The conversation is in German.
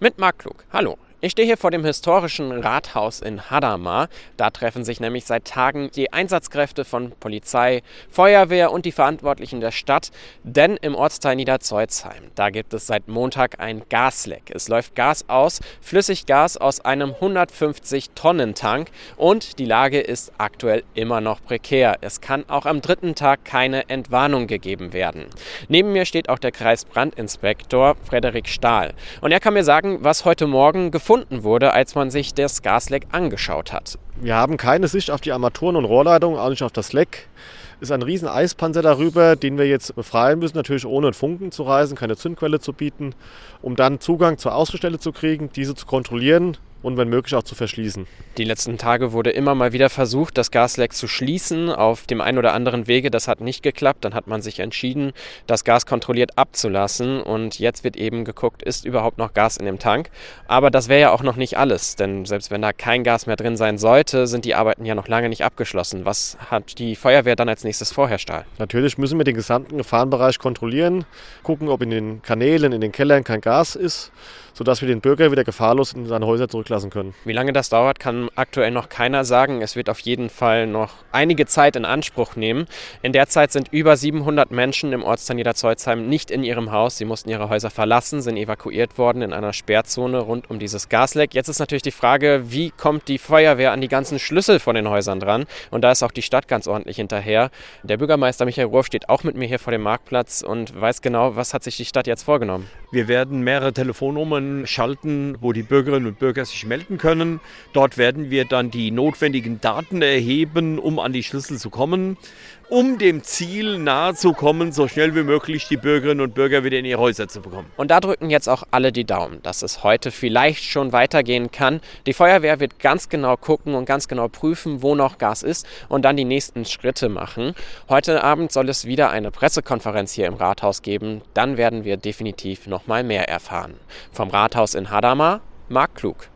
Mit Marc Klug. Hallo. Ich stehe hier vor dem historischen Rathaus in Hadamar. Da treffen sich nämlich seit Tagen die Einsatzkräfte von Polizei, Feuerwehr und die Verantwortlichen der Stadt. Denn im Ortsteil Niederzeuzheim, da gibt es seit Montag ein Gasleck. Es läuft Gas aus, Flüssiggas aus einem 150-Tonnen-Tank und die Lage ist aktuell immer noch prekär. Es kann auch am dritten Tag keine Entwarnung gegeben werden. Neben mir steht auch der Kreisbrandinspektor Frederik Stahl. Und er kann mir sagen, was heute Morgen gefunden gefunden wurde, als man sich das Gasleck angeschaut hat. Wir haben keine Sicht auf die Armaturen und Rohrleitungen, auch nicht auf das Leck. Es ist ein riesen Eispanzer darüber, den wir jetzt befreien müssen, natürlich ohne Funken zu reisen, keine Zündquelle zu bieten, um dann Zugang zur Außenstelle zu kriegen, diese zu kontrollieren und wenn möglich auch zu verschließen. Die letzten Tage wurde immer mal wieder versucht, das Gasleck zu schließen auf dem einen oder anderen Wege. Das hat nicht geklappt. Dann hat man sich entschieden, das Gas kontrolliert abzulassen. Und jetzt wird eben geguckt, ist überhaupt noch Gas in dem Tank. Aber das wäre ja auch noch nicht alles. Denn selbst wenn da kein Gas mehr drin sein sollte, sind die Arbeiten ja noch lange nicht abgeschlossen. Was hat die Feuerwehr dann als nächstes vorher, Stahl? Natürlich müssen wir den gesamten Gefahrenbereich kontrollieren, gucken, ob in den Kanälen, in den Kellern kein Gas ist, sodass wir den Bürger wieder gefahrlos in seine Häuser zurück zurücklassen können. Wie lange das dauert, kann aktuell noch keiner sagen. Es wird auf jeden Fall noch einige Zeit in Anspruch nehmen. In der Zeit sind über 700 Menschen im Ortsteil Niederzeuzheim nicht in ihrem Haus. Sie mussten ihre Häuser verlassen, sind evakuiert worden in einer Sperrzone rund um dieses Gasleck. Jetzt ist natürlich die Frage, wie kommt die Feuerwehr an die ganzen Schlüssel von den Häusern dran? Und da ist auch die Stadt ganz ordentlich hinterher. Der Bürgermeister Michael Rohr steht auch mit mir hier vor dem Marktplatz und weiß genau, was hat sich die Stadt jetzt vorgenommen. Wir werden mehrere Telefonnummern schalten, wo die Bürgerinnen und Bürger sich sich melden können. Dort werden wir dann die notwendigen Daten erheben, um an die Schlüssel zu kommen, um dem Ziel nahe zu kommen, so schnell wie möglich die Bürgerinnen und Bürger wieder in ihre Häuser zu bekommen. Und da drücken jetzt auch alle die Daumen, dass es heute vielleicht schon weitergehen kann. Die Feuerwehr wird ganz genau gucken und ganz genau prüfen, wo noch Gas ist und dann die nächsten Schritte machen. Heute Abend soll es wieder eine Pressekonferenz hier im Rathaus geben. Dann werden wir definitiv noch mal mehr erfahren. Vom Rathaus in Hadamar, Marc Klug.